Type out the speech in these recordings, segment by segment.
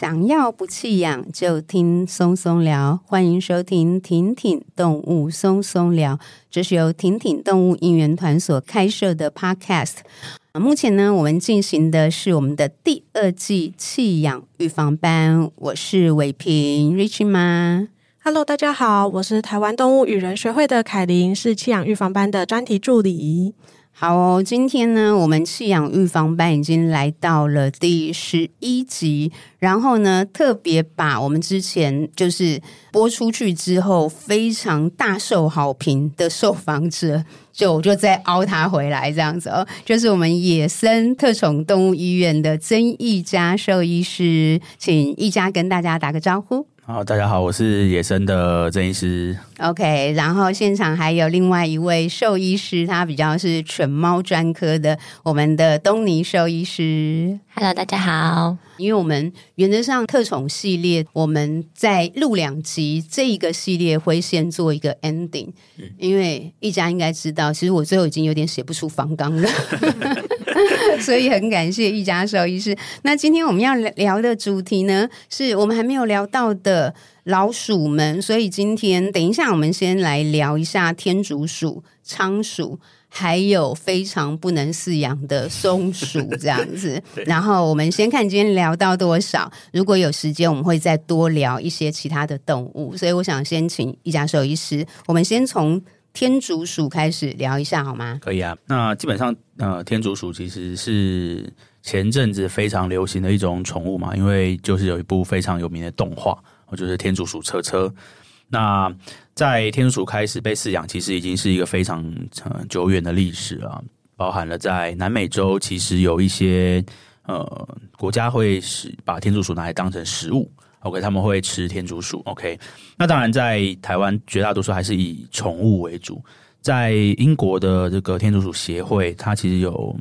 想要不弃养就听松松聊，欢迎收听挺挺动物松松聊，这是由挺挺动物应援团所开设的 Podcast。目前呢，我们进行的是我们的第二季弃养预防班。我是伟平，Richie 妈。Hello，大家好，我是台湾动物与人学会的凯琳，是弃养预防班的专题助理。好哦，今天呢，我们弃养预防班已经来到了第十一集，然后呢，特别把我们之前就是播出去之后非常大受好评的受访者，就就再凹他回来这样子哦，就是我们野生特宠动物医院的曾义嘉兽医师，请义嘉跟大家打个招呼。好，大家好，我是野生的郑医师。OK，然后现场还有另外一位兽医师，他比较是犬猫专科的，我们的东尼兽医师。Hello，大家好。因为我们原则上特宠系列，我们在录两集，这一个系列会先做一个 ending。嗯、因为一家应该知道，其实我最后已经有点写不出方纲了，所以很感谢一家兽医师。那今天我们要聊的主题呢，是我们还没有聊到的老鼠们，所以今天等一下我们先来聊一下天竺鼠、仓鼠。还有非常不能饲养的松鼠这样子，然后我们先看今天聊到多少。如果有时间，我们会再多聊一些其他的动物。所以我想先请一家兽医师，我们先从天竺鼠开始聊一下好吗？可以啊。那基本上，呃，天竺鼠其实是前阵子非常流行的一种宠物嘛，因为就是有一部非常有名的动画，就是《天竺鼠车车》。那在天竺鼠开始被饲养，其实已经是一个非常呃久远的历史啊，包含了在南美洲，其实有一些呃国家会是把天竺鼠拿来当成食物，OK，他们会吃天竺鼠，OK。那当然，在台湾绝大多数还是以宠物为主，在英国的这个天竺鼠协会，它其实有。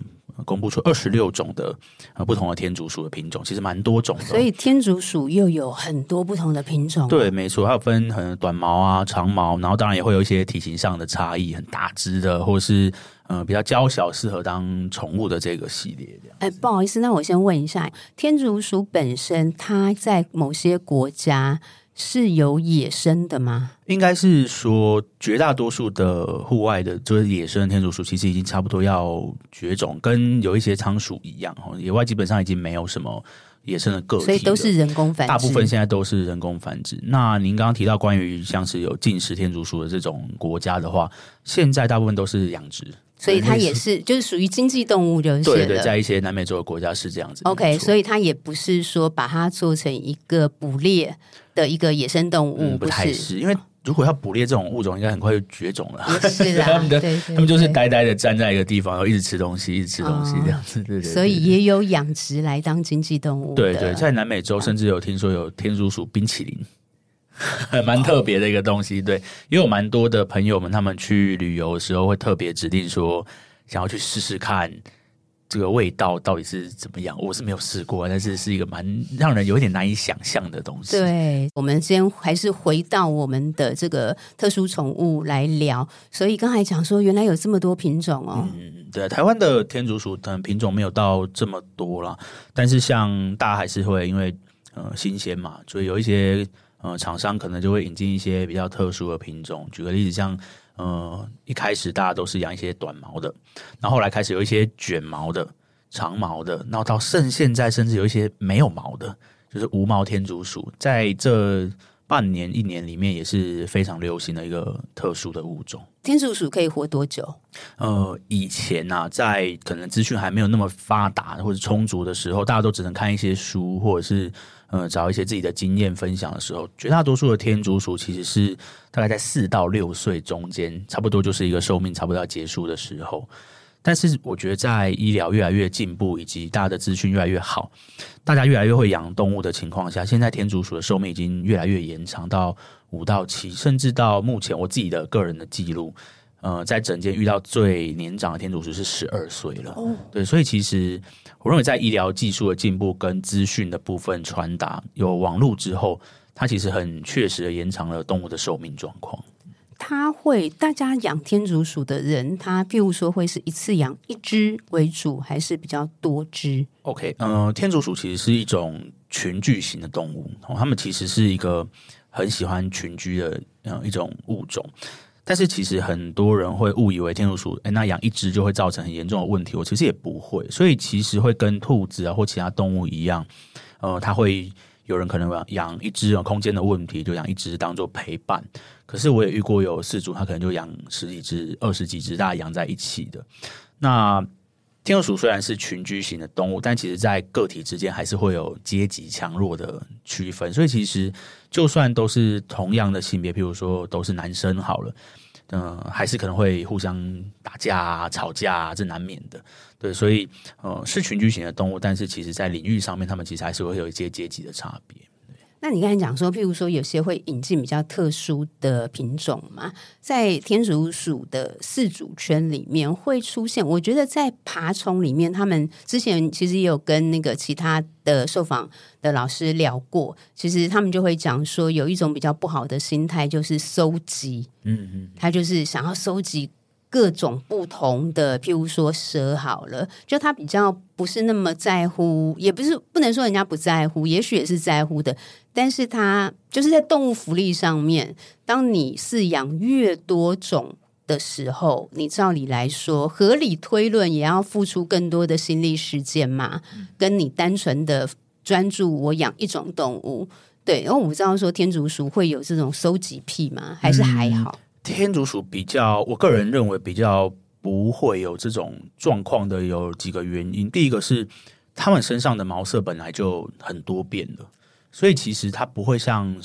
公布出二十六种的呃不同的天竺鼠的品种，其实蛮多种的。所以天竺鼠又有很多不同的品种。对，没错，它有分很短毛啊、长毛，然后当然也会有一些体型上的差异，很大只的，或是呃比较娇小，适合当宠物的这个系列。哎，不好意思，那我先问一下，天竺鼠本身它在某些国家。是有野生的吗？应该是说，绝大多数的户外的，就是野生的天竺鼠，其实已经差不多要绝种，跟有一些仓鼠一样。野外基本上已经没有什么野生的个体，所以都是人工繁殖。大部分现在都是人工繁殖。那您刚刚提到关于像是有进食天竺鼠的这种国家的话，现在大部分都是养殖。所以它也是，就是属于经济动物，就是对对，在一些南美洲的国家是这样子。OK，所以它也不是说把它做成一个捕猎的一个野生动物，嗯、不太是。因为如果要捕猎这种物种，应该很快就绝种了。是的，他们的他们就是呆呆的站在一个地方，然后一直吃东西，一直吃东西这样子。对对，所以也有养殖来当经济动物。对对，在南美洲甚至有听说有天竺鼠冰淇淋。蛮特别的一个东西，对，因为有蛮多的朋友们，他们去旅游的时候会特别指定说，想要去试试看这个味道到底是怎么样。我是没有试过，但是是一个蛮让人有一点难以想象的东西。对，我们先还是回到我们的这个特殊宠物来聊。所以刚才讲说，原来有这么多品种哦。嗯，对，台湾的天竺鼠等品种没有到这么多啦，但是像大家还是会因为呃新鲜嘛，所以有一些。呃，厂商可能就会引进一些比较特殊的品种。举个例子，像呃，一开始大家都是养一些短毛的，然后后来开始有一些卷毛的、长毛的，然后到甚现在甚至有一些没有毛的，就是无毛天竺鼠，在这半年一年里面也是非常流行的一个特殊的物种。天竺鼠可以活多久？呃，以前啊，在可能资讯还没有那么发达或者充足的时候，大家都只能看一些书或者是。呃，找一些自己的经验分享的时候，绝大多数的天竺鼠其实是大概在四到六岁中间，差不多就是一个寿命差不多要结束的时候。但是我觉得，在医疗越来越进步，以及大家的资讯越来越好，大家越来越会养动物的情况下，现在天竺鼠的寿命已经越来越延长到五到七，甚至到目前我自己的个人的记录。呃，在整间遇到最年长的天竺鼠是十二岁了。哦，对，所以其实我认为，在医疗技术的进步跟资讯的部分传达有网络之后，它其实很确实的延长了动物的寿命状况。它会，大家养天竺鼠的人，他譬如说会是一次养一只为主，还是比较多只？OK，嗯、呃，天竺鼠其实是一种群居型的动物，哦，它们其实是一个很喜欢群居的嗯一种物种。但是其实很多人会误以为天竺鼠，诶，那养一只就会造成很严重的问题。我其实也不会，所以其实会跟兔子啊或其他动物一样，呃，它会有人可能养一只有空间的问题，就养一只当做陪伴。可是我也遇过有饲主，他可能就养十几只、二十几只，大家养在一起的。那天鼠虽然是群居型的动物，但其实在个体之间还是会有阶级强弱的区分。所以其实就算都是同样的性别，譬如说都是男生好了，嗯、还是可能会互相打架、吵架，这难免的。对，所以呃，是群居型的动物，但是其实在领域上面，他们其实还是会有一些阶级的差别。那你刚才讲说，譬如说有些会引进比较特殊的品种嘛，在天竺鼠的四主圈里面会出现。我觉得在爬虫里面，他们之前其实也有跟那个其他的受访的老师聊过，其实他们就会讲说，有一种比较不好的心态就是收集，嗯嗯，他就是想要收集。各种不同的，譬如说蛇好了，就他比较不是那么在乎，也不是不能说人家不在乎，也许也是在乎的。但是它就是在动物福利上面，当你饲养越多种的时候，你照理来说，合理推论也要付出更多的心力时间嘛，跟你单纯的专注我养一种动物，对。然后我不知道说天竺鼠会有这种收集癖吗？还是还好？嗯天竺鼠比较，我个人认为比较不会有这种状况的有几个原因。第一个是它们身上的毛色本来就很多变的，所以其实它不会像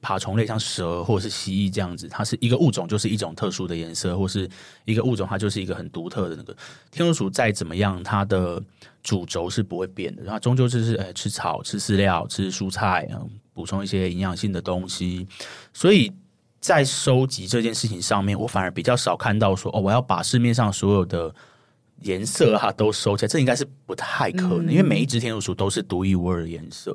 爬虫类，像蛇或者是蜥蜴这样子，它是一个物种就是一种特殊的颜色，或是一个物种它就是一个很独特的那个。天竺鼠再怎么样，它的主轴是不会变的，然后终究就是诶吃草、吃饲料、吃蔬菜，补充一些营养性的东西，所以。在收集这件事情上面，我反而比较少看到说哦，我要把市面上所有的颜色哈都收起来，这应该是不太可能，嗯、因为每一只天竺鼠都是独一无二的颜色。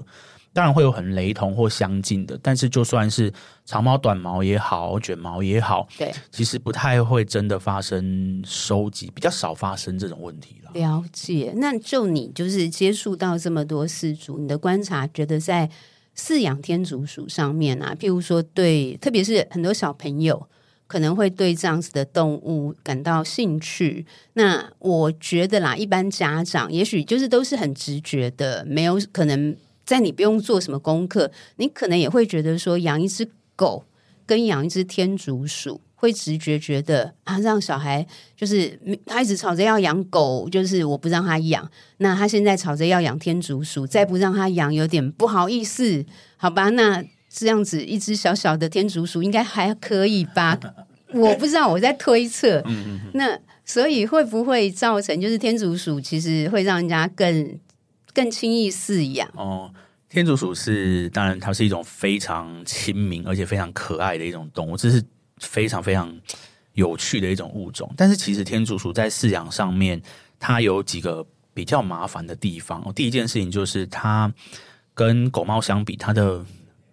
当然会有很雷同或相近的，但是就算是长毛、短毛也好，卷毛也好，对，其实不太会真的发生收集，比较少发生这种问题了。了解，那就你就是接触到这么多饲主，你的观察觉得在。饲养天竺鼠上面啊，譬如说对，特别是很多小朋友可能会对这样子的动物感到兴趣。那我觉得啦，一般家长也许就是都是很直觉的，没有可能在你不用做什么功课，你可能也会觉得说养一只狗跟养一只天竺鼠。会直觉觉得啊，让小孩就是他一直吵着要养狗，就是我不让他养。那他现在吵着要养天竺鼠，再不让他养，有点不好意思，好吧？那这样子一只小小的天竺鼠应该还可以吧？我不知道，我在推测。那所以会不会造成就是天竺鼠其实会让人家更更轻易饲养？哦，天竺鼠是当然，它是一种非常亲民而且非常可爱的一种动物，这是。非常非常有趣的一种物种，但是其实天竺鼠在饲养上面，它有几个比较麻烦的地方。第一件事情就是它跟狗猫相比，它的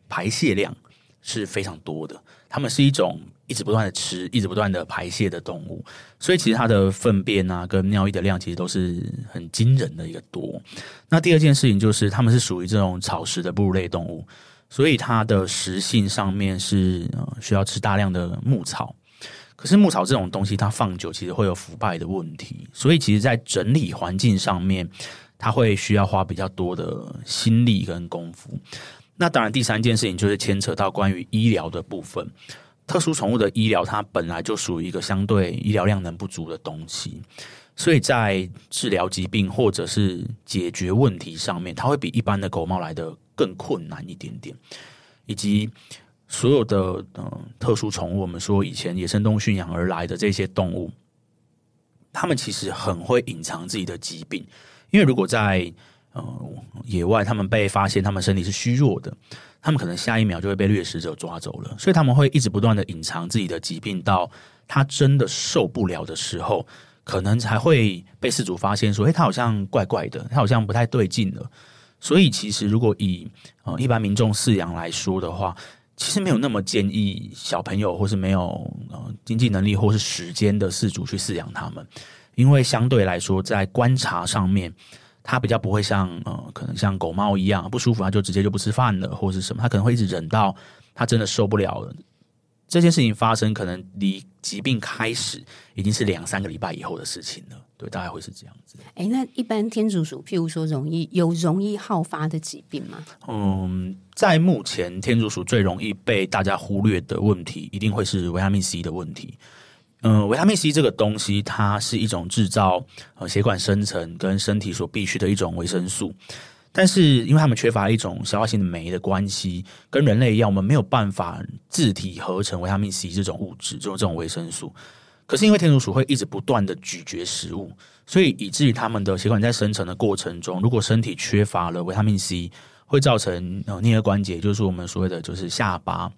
排泄量是非常多的。它们是一种一直不断的吃、一直不断的排泄的动物，所以其实它的粪便啊跟尿液的量其实都是很惊人的一个多。那第二件事情就是它们是属于这种草食的哺乳类动物。所以它的食性上面是需要吃大量的牧草，可是牧草这种东西它放久其实会有腐败的问题，所以其实在整理环境上面，它会需要花比较多的心力跟功夫。那当然，第三件事情就是牵扯到关于医疗的部分。特殊宠物的医疗，它本来就属于一个相对医疗量能不足的东西，所以在治疗疾病或者是解决问题上面，它会比一般的狗猫来的。更困难一点点，以及所有的嗯、特殊宠物，我们说以前野生动物驯养而来的这些动物，它们其实很会隐藏自己的疾病，因为如果在呃野外，它们被发现它们身体是虚弱的，他们可能下一秒就会被掠食者抓走了，所以他们会一直不断的隐藏自己的疾病，到他真的受不了的时候，可能才会被饲主发现说，诶，他好像怪怪的，他好像不太对劲了。所以，其实如果以呃一般民众饲养来说的话，其实没有那么建议小朋友或是没有呃经济能力或是时间的饲主去饲养他们，因为相对来说，在观察上面，它比较不会像呃，可能像狗猫一样不舒服，它就直接就不吃饭了，或者是什么，它可能会一直忍到它真的受不了了。这件事情发生，可能离疾病开始已经是两三个礼拜以后的事情了。对，大概会是这样子。哎，那一般天竺鼠，譬如说容易有容易好发的疾病吗？嗯，在目前天竺鼠最容易被大家忽略的问题，一定会是维他命 C 的问题。嗯，维他命 C 这个东西，它是一种制造呃血管生成跟身体所必需的一种维生素。但是，因为他们缺乏一种消化性的酶的关系，跟人类一样，我们没有办法自体合成维他命 C 这种物质，这种这种维生素。可是，因为天竺鼠会一直不断的咀嚼食物，所以以至于他们的血管在生成的过程中，如果身体缺乏了维他命 C，会造成呃颞颌关节，就是我们所谓的就是下巴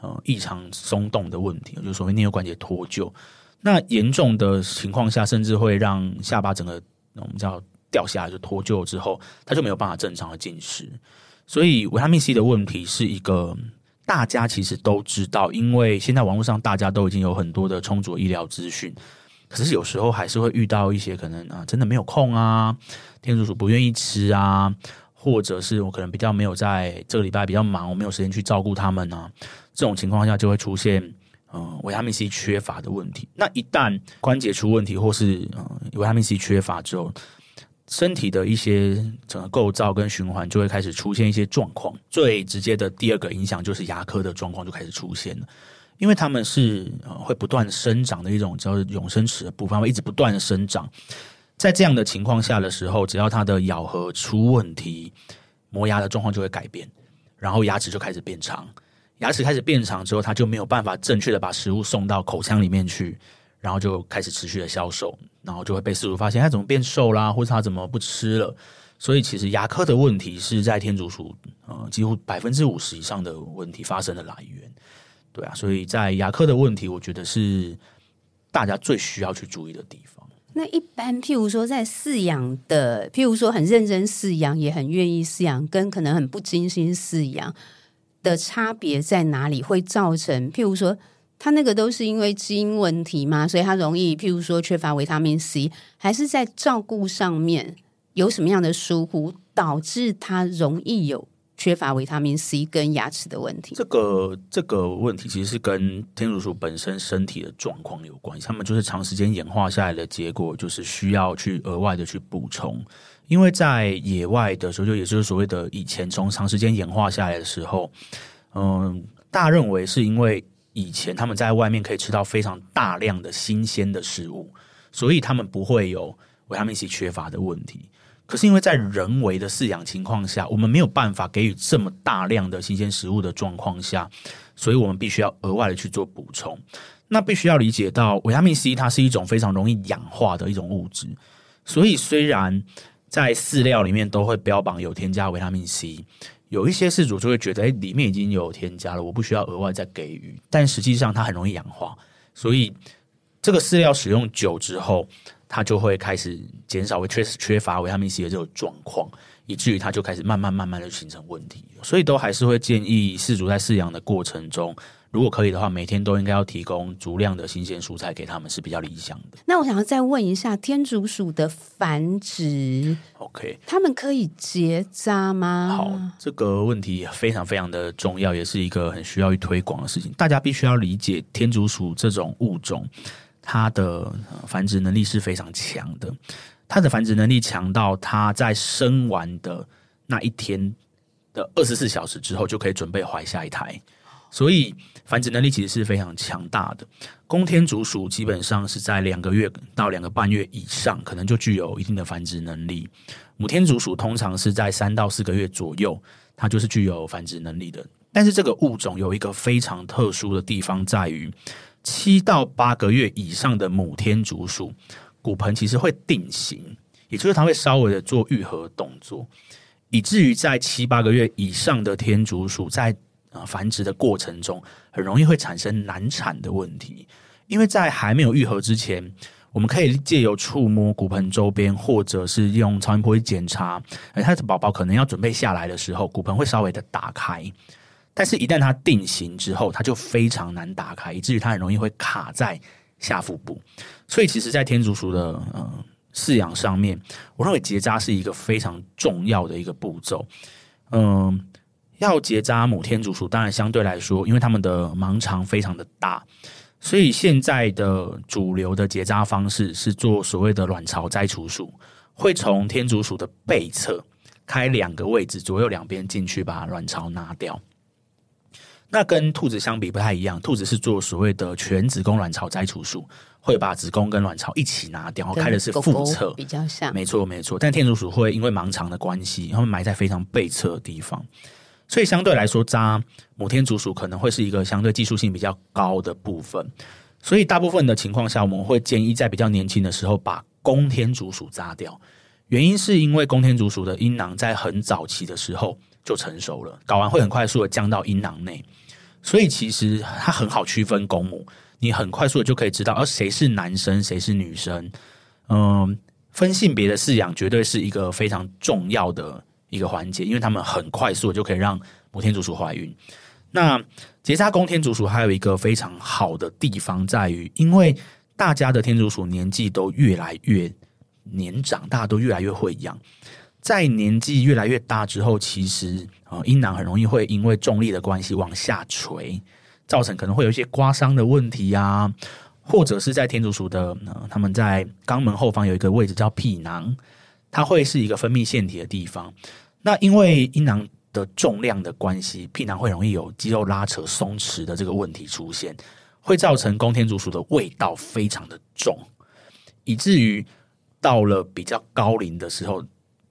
呃异常松动的问题，就是所谓颞颌关节脱臼。那严重的情况下，甚至会让下巴整个我们叫。掉下来就脱臼之后，他就没有办法正常的进食。所以维他命 C 的问题是一个大家其实都知道，因为现在网络上大家都已经有很多的充足的医疗资讯，可是有时候还是会遇到一些可能啊，真的没有空啊，天竺鼠不愿意吃啊，或者是我可能比较没有在这个礼拜比较忙，我没有时间去照顾他们啊，这种情况下就会出现嗯维他命 C 缺乏的问题。那一旦关节出问题，或是嗯维他命 C 缺乏之后，身体的一些整个构造跟循环就会开始出现一些状况，最直接的第二个影响就是牙科的状况就开始出现了，因为他们是会不断生长的一种叫永生齿的部分，会一直不断的生长，在这样的情况下的时候，只要它的咬合出问题，磨牙的状况就会改变，然后牙齿就开始变长，牙齿开始变长之后，它就没有办法正确的把食物送到口腔里面去。然后就开始持续的消瘦，然后就会被饲主发现他怎么变瘦啦，或者他怎么不吃了。所以其实牙科的问题是在天竺鼠呃几乎百分之五十以上的问题发生的来源。对啊，所以在牙科的问题，我觉得是大家最需要去注意的地方。那一般譬如说在饲养的，譬如说很认真饲养，也很愿意饲养，跟可能很不精心饲养的差别在哪里？会造成譬如说。他那个都是因为基因问题吗？所以他容易，譬如说缺乏维他命 C，还是在照顾上面有什么样的疏忽，导致他容易有缺乏维他命 C 跟牙齿的问题？这个这个问题其实是跟天竺鼠本身身体的状况有关系。他们就是长时间演化下来的结果，就是需要去额外的去补充。因为在野外的时候，就也就是所谓的以前从长时间演化下来的时候，嗯，大家认为是因为。以前他们在外面可以吃到非常大量的新鲜的食物，所以他们不会有维他命 C 缺乏的问题。可是因为在人为的饲养情况下，我们没有办法给予这么大量的新鲜食物的状况下，所以我们必须要额外的去做补充。那必须要理解到维他命 C 它是一种非常容易氧化的一种物质，所以虽然在饲料里面都会标榜有添加维他命 C。有一些饲主就会觉得，哎，里面已经有添加了，我不需要额外再给予。但实际上它很容易氧化，所以这个饲料使用久之后，它就会开始减少，会缺缺乏维他命 C 的这种状况，以至于它就开始慢慢慢慢的形成问题。所以都还是会建议饲主在饲养的过程中。如果可以的话，每天都应该要提供足量的新鲜蔬菜给他们，是比较理想的。那我想要再问一下，天竺鼠的繁殖，OK，他们可以结扎吗？好，这个问题非常非常的重要，也是一个很需要去推广的事情。大家必须要理解，天竺鼠这种物种，它的繁殖能力是非常强的。它的繁殖能力强到，它在生完的那一天的二十四小时之后，就可以准备怀下一胎。所以繁殖能力其实是非常强大的。公天竺鼠基本上是在两个月到两个半月以上，可能就具有一定的繁殖能力。母天竺鼠通常是在三到四个月左右，它就是具有繁殖能力的。但是这个物种有一个非常特殊的地方，在于七到八个月以上的母天竺鼠骨盆其实会定型，也就是它会稍微的做愈合动作，以至于在七八个月以上的天竺鼠在啊，繁殖的过程中很容易会产生难产的问题，因为在还没有愈合之前，我们可以借由触摸骨盆周边，或者是用超音波去检查，哎，它的宝宝可能要准备下来的时候，骨盆会稍微的打开，但是，一旦它定型之后，它就非常难打开，以至于它很容易会卡在下腹部。所以，其实，在天竺鼠的呃饲养上面，我认为结扎是一个非常重要的一个步骤。嗯，要结扎母天竺鼠，当然相对来说，因为它们的盲肠非常的大，所以现在的主流的结扎方式是做所谓的卵巢摘除术，会从天竺鼠的背侧开两个位置，左右两边进去把卵巢拿掉。那跟兔子相比不太一样，兔子是做所谓的全子宫卵巢摘除术，会把子宫跟卵巢一起拿掉，然后开的是腹侧，比较像。没错，没错。但天竺鼠会因为盲肠的关系，它们埋在非常背侧的地方，所以相对来说，扎母天竺鼠可能会是一个相对技术性比较高的部分。所以大部分的情况下，我们会建议在比较年轻的时候把公天竺鼠扎掉。原因是因为公天竺鼠的阴囊在很早期的时候就成熟了，睾丸会很快速的降到阴囊内。所以其实它很好区分公母，你很快速的就可以知道，而谁是男生，谁是女生。嗯，分性别的饲养绝对是一个非常重要的一个环节，因为他们很快速就可以让母天竺鼠怀孕。那结扎公天竺鼠还有一个非常好的地方在于，因为大家的天竺鼠年纪都越来越年长，大家都越来越会养。在年纪越来越大之后，其实啊阴囊很容易会因为重力的关系往下垂，造成可能会有一些刮伤的问题啊，或者是在天竺鼠的呃他们在肛门后方有一个位置叫屁囊，它会是一个分泌腺体的地方。那因为阴囊的重量的关系，屁囊会容易有肌肉拉扯松弛的这个问题出现，会造成公天竺鼠的味道非常的重，以至于到了比较高龄的时候。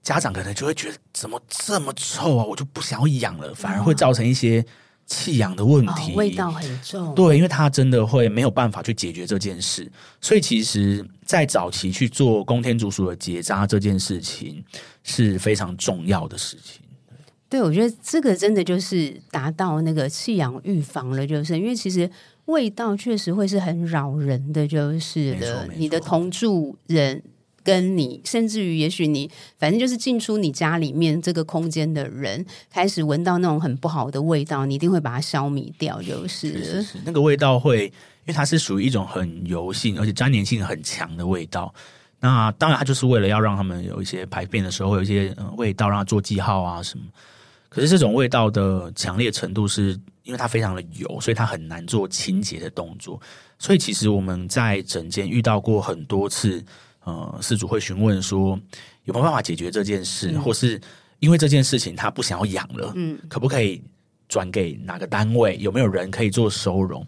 家长可能就会觉得怎么这么臭啊，我就不想要养了，反而会造成一些弃养的问题，哦，味道很重。对，因为他真的会没有办法去解决这件事，所以其实，在早期去做公天竺鼠的结扎这件事情是非常重要的事情。对，我觉得这个真的就是达到那个弃养预防了，就是因为其实味道确实会是很扰人的，就是的，你的同住人。跟你，甚至于，也许你，反正就是进出你家里面这个空间的人，开始闻到那种很不好的味道，你一定会把它消灭掉，就是，那个味道会，因为它是属于一种很油性而且粘黏性很强的味道。那当然，它就是为了要让他们有一些排便的时候会有一些味道，让它做记号啊什么。可是这种味道的强烈程度，是因为它非常的油，所以它很难做清洁的动作。所以其实我们在诊间遇到过很多次。呃，饲主会询问说有没有办法解决这件事，嗯、或是因为这件事情他不想要养了，嗯，可不可以转给哪个单位？有没有人可以做收容？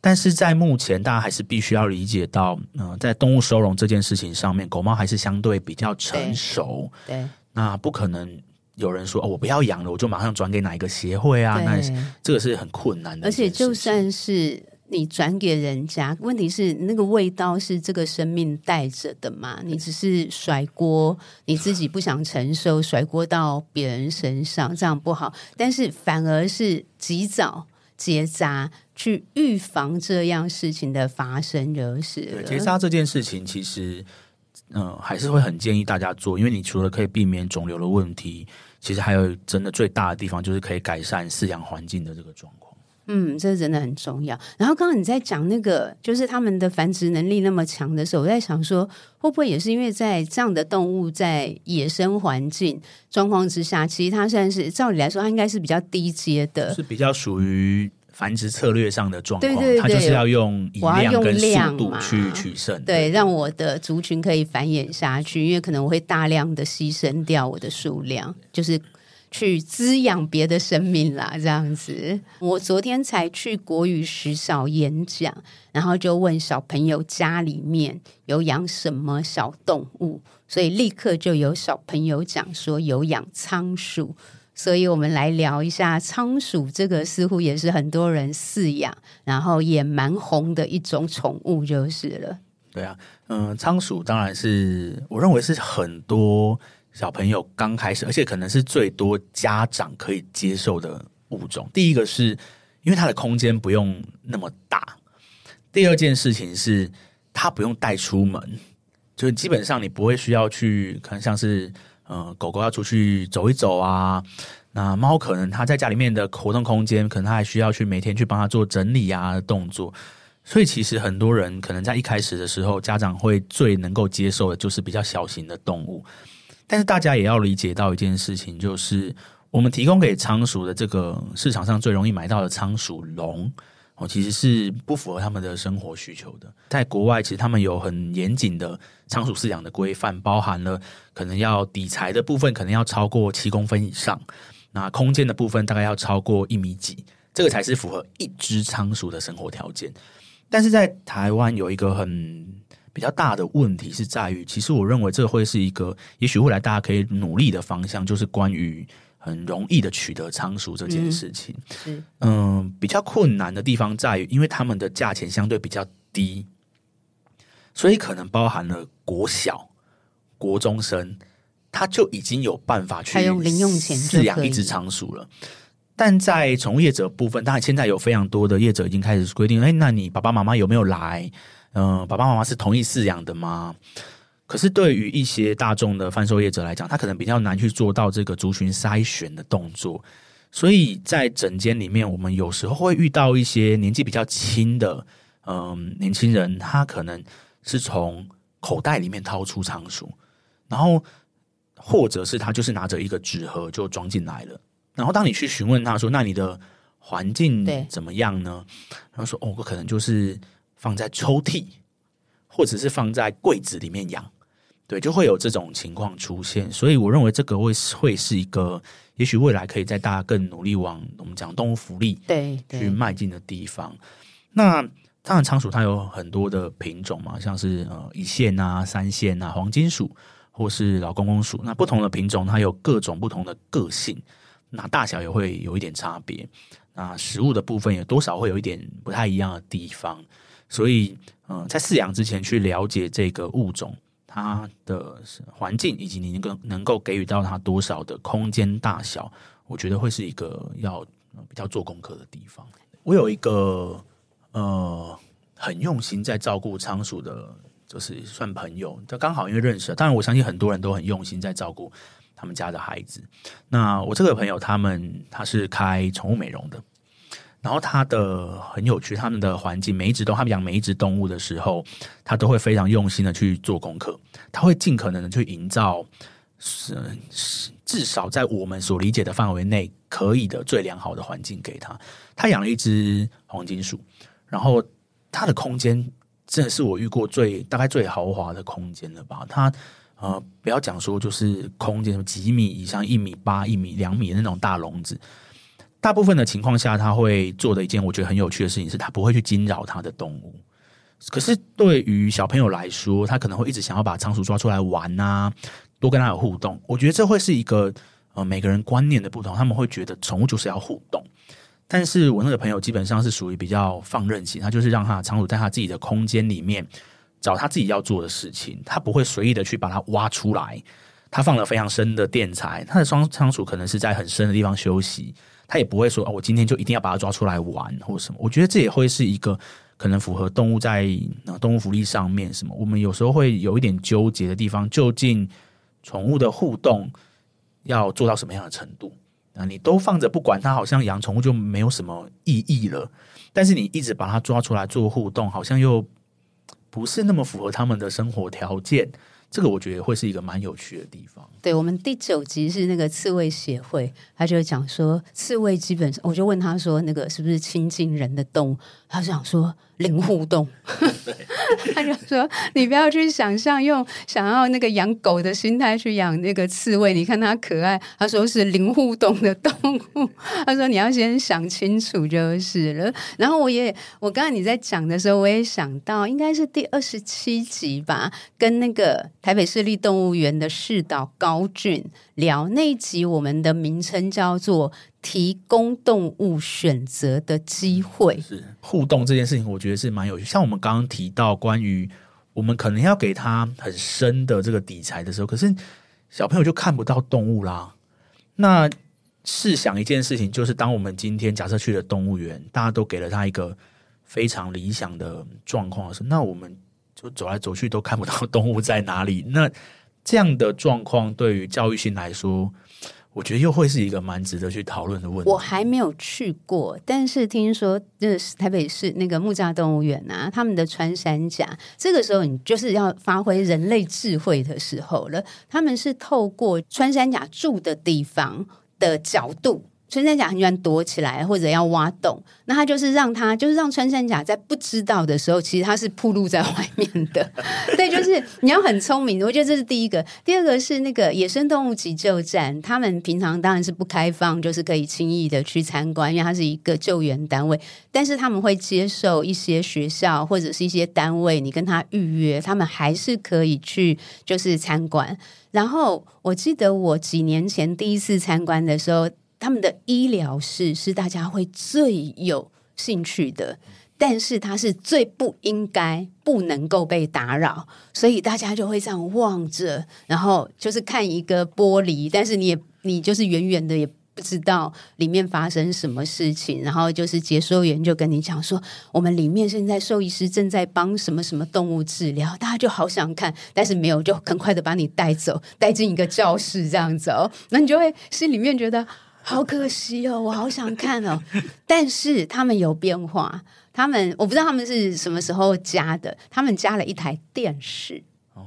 但是在目前，大家还是必须要理解到，嗯、呃，在动物收容这件事情上面，狗猫还是相对比较成熟，对，对，那不可能有人说哦，我不要养了，我就马上转给哪一个协会啊？那这个是很困难的，而且就算是。你转给人家，问题是那个味道是这个生命带着的嘛？你只是甩锅，你自己不想承受，甩锅到别人身上，这样不好。但是反而是及早结扎，去预防这样事情的发生，就是结扎这件事情，其实嗯、呃，还是会很建议大家做，因为你除了可以避免肿瘤的问题，其实还有真的最大的地方就是可以改善饲养环境的这个状况。嗯，这真的很重要。然后刚刚你在讲那个，就是他们的繁殖能力那么强的时候，我在想说，会不会也是因为在这样的动物在野生环境状况之下，其实它算是照理来说，它应该是比较低阶的，是比较属于繁殖策略上的状况。对对对，它就是要用以量跟速度去取胜，对，让我的族群可以繁衍下去，因为可能我会大量的牺牲掉我的数量，就是。去滋养别的生命啦，这样子。我昨天才去国语实小演讲，然后就问小朋友家里面有养什么小动物，所以立刻就有小朋友讲说有养仓鼠，所以我们来聊一下仓鼠。这个似乎也是很多人饲养，然后也蛮红的一种宠物，就是了。对啊，嗯，仓鼠当然是我认为是很多。小朋友刚开始，而且可能是最多家长可以接受的物种。第一个是因为它的空间不用那么大，第二件事情是它不用带出门，就是基本上你不会需要去，可能像是呃狗狗要出去走一走啊，那猫可能它在家里面的活动空间，可能它还需要去每天去帮它做整理啊动作。所以其实很多人可能在一开始的时候，家长会最能够接受的就是比较小型的动物。但是大家也要理解到一件事情，就是我们提供给仓鼠的这个市场上最容易买到的仓鼠笼，哦，其实是不符合他们的生活需求的。在国外，其实他们有很严谨的仓鼠饲养的规范，包含了可能要底材的部分可能要超过七公分以上，那空间的部分大概要超过一米几，这个才是符合一只仓鼠的生活条件。但是在台湾有一个很比较大的问题是在于，其实我认为这会是一个，也许未来大家可以努力的方向，就是关于很容易的取得仓鼠这件事情。嗯，嗯，比较困难的地方在于，因为他们的价钱相对比较低，所以可能包含了国小、国中生，他就已经有办法去用零用钱饲养一只仓鼠了。但在宠物业者部分，当然现在有非常多的业者已经开始规定，哎，那你爸爸妈妈有没有来？嗯、呃，爸爸妈妈是同意饲养的吗？可是对于一些大众的贩售业者来讲，他可能比较难去做到这个族群筛选的动作。所以在整间里面，我们有时候会遇到一些年纪比较轻的，嗯、呃，年轻人，他可能是从口袋里面掏出仓鼠，然后或者是他就是拿着一个纸盒就装进来了。然后当你去询问他说：“那你的环境怎么样呢？”他说：“哦，我可能就是。”放在抽屉，或者是放在柜子里面养，对，就会有这种情况出现。所以我认为这个会会是一个，也许未来可以在大家更努力往我们讲动物福利对去迈进的地方。那当然，仓鼠它有很多的品种嘛，像是呃一线啊、三线啊、黄金鼠或是老公公鼠。那不同的品种它有各种不同的个性，那大小也会有一点差别。那食物的部分也多少会有一点不太一样的地方。所以，嗯，在饲养之前去了解这个物种，它的环境以及你能够能够给予到它多少的空间大小，我觉得会是一个要比较做功课的地方。我有一个呃很用心在照顾仓鼠的，就是算朋友，就刚好因为认识，当然我相信很多人都很用心在照顾他们家的孩子。那我这个朋友他们他是开宠物美容的。然后他的很有趣，他们的环境，每一只动物，他们养每一只动物的时候，他都会非常用心的去做功课，他会尽可能的去营造，是至少在我们所理解的范围内，可以的最良好的环境给他。他养了一只黄金鼠，然后他的空间真的是我遇过最大概最豪华的空间了吧？他呃，不要讲说就是空间几米以上，一米八、一米、两米的那种大笼子。大部分的情况下，他会做的一件我觉得很有趣的事情是，他不会去惊扰他的动物。可是对于小朋友来说，他可能会一直想要把仓鼠抓出来玩啊，多跟他有互动。我觉得这会是一个呃每个人观念的不同，他们会觉得宠物就是要互动。但是我那个朋友基本上是属于比较放任型，他就是让他仓鼠在他自己的空间里面找他自己要做的事情，他不会随意的去把它挖出来。他放了非常深的垫材，他的双仓鼠可能是在很深的地方休息。他也不会说哦，我今天就一定要把它抓出来玩或什么。我觉得这也会是一个可能符合动物在动物福利上面什么。我们有时候会有一点纠结的地方，究竟宠物的互动要做到什么样的程度？啊，你都放着不管它，好像养宠物就没有什么意义了。但是你一直把它抓出来做互动，好像又不是那么符合他们的生活条件。这个我觉得会是一个蛮有趣的地方。对，我们第九集是那个刺猬协会，他就讲说刺猬基本上，我就问他说，那个是不是亲近人的动物？他想说。零互动，他就说：“你不要去想象用想要那个养狗的心态去养那个刺猬，你看它可爱。”他说是零互动的动物。他说你要先想清楚就是了。然后我也，我刚才你在讲的时候，我也想到应该是第二十七集吧，跟那个台北市立动物园的市导高俊聊那一集，我们的名称叫做。提供动物选择的机会，是互动这件事情，我觉得是蛮有趣。像我们刚刚提到关于我们可能要给他很深的这个底材的时候，可是小朋友就看不到动物啦。那试想一件事情，就是当我们今天假设去了动物园，大家都给了他一个非常理想的状况的时候，那我们就走来走去都看不到动物在哪里。那这样的状况对于教育性来说，我觉得又会是一个蛮值得去讨论的问题。我还没有去过，但是听说这是台北市那个木栅动物园啊，他们的穿山甲，这个时候你就是要发挥人类智慧的时候了。他们是透过穿山甲住的地方的角度。穿山甲很喜欢躲起来，或者要挖洞。那他就是让他，就是让穿山甲在不知道的时候，其实他是暴露在外面的。对，就是你要很聪明。我觉得这是第一个。第二个是那个野生动物急救站，他们平常当然是不开放，就是可以轻易的去参观，因为它是一个救援单位。但是他们会接受一些学校或者是一些单位，你跟他预约，他们还是可以去，就是参观。然后我记得我几年前第一次参观的时候。他们的医疗室是大家会最有兴趣的，但是它是最不应该、不能够被打扰，所以大家就会这样望着，然后就是看一个玻璃，但是你也你就是远远的也不知道里面发生什么事情，然后就是解说员就跟你讲说，我们里面现在兽医师正在帮什么什么动物治疗，大家就好想看，但是没有，就很快的把你带走，带进一个教室这样子哦，那你就会心里面觉得。好可惜哦，我好想看哦。但是他们有变化，他们我不知道他们是什么时候加的。他们加了一台电视哦，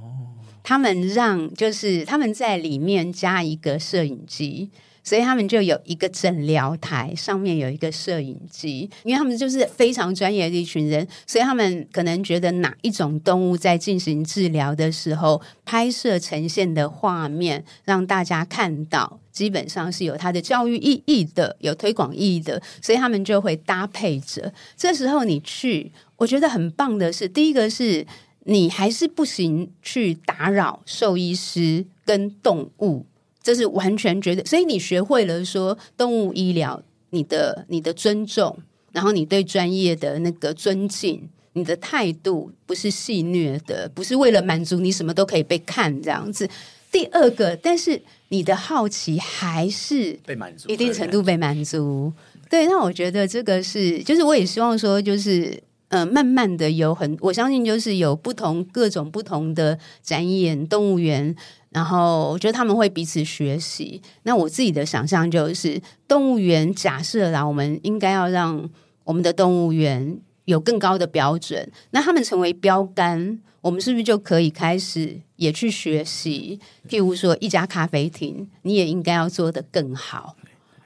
他们让就是他们在里面加一个摄影机。所以他们就有一个诊疗台，上面有一个摄影机，因为他们就是非常专业的一群人，所以他们可能觉得哪一种动物在进行治疗的时候，拍摄呈现的画面让大家看到，基本上是有它的教育意义的，有推广意义的，所以他们就会搭配着。这时候你去，我觉得很棒的是，第一个是你还是不行去打扰兽医师跟动物。这是完全觉得，所以你学会了说动物医疗，你的你的尊重，然后你对专业的那个尊敬，你的态度不是戏谑的，不是为了满足你什么都可以被看这样子。第二个，但是你的好奇还是被满足，一定程度被满足。对，那我觉得这个是，就是我也希望说，就是呃，慢慢的有很，我相信就是有不同各种不同的展演动物园。然后我觉得他们会彼此学习。那我自己的想象就是，动物园假设啦，我们应该要让我们的动物园有更高的标准。那他们成为标杆，我们是不是就可以开始也去学习？譬如说，一家咖啡厅，你也应该要做得更好。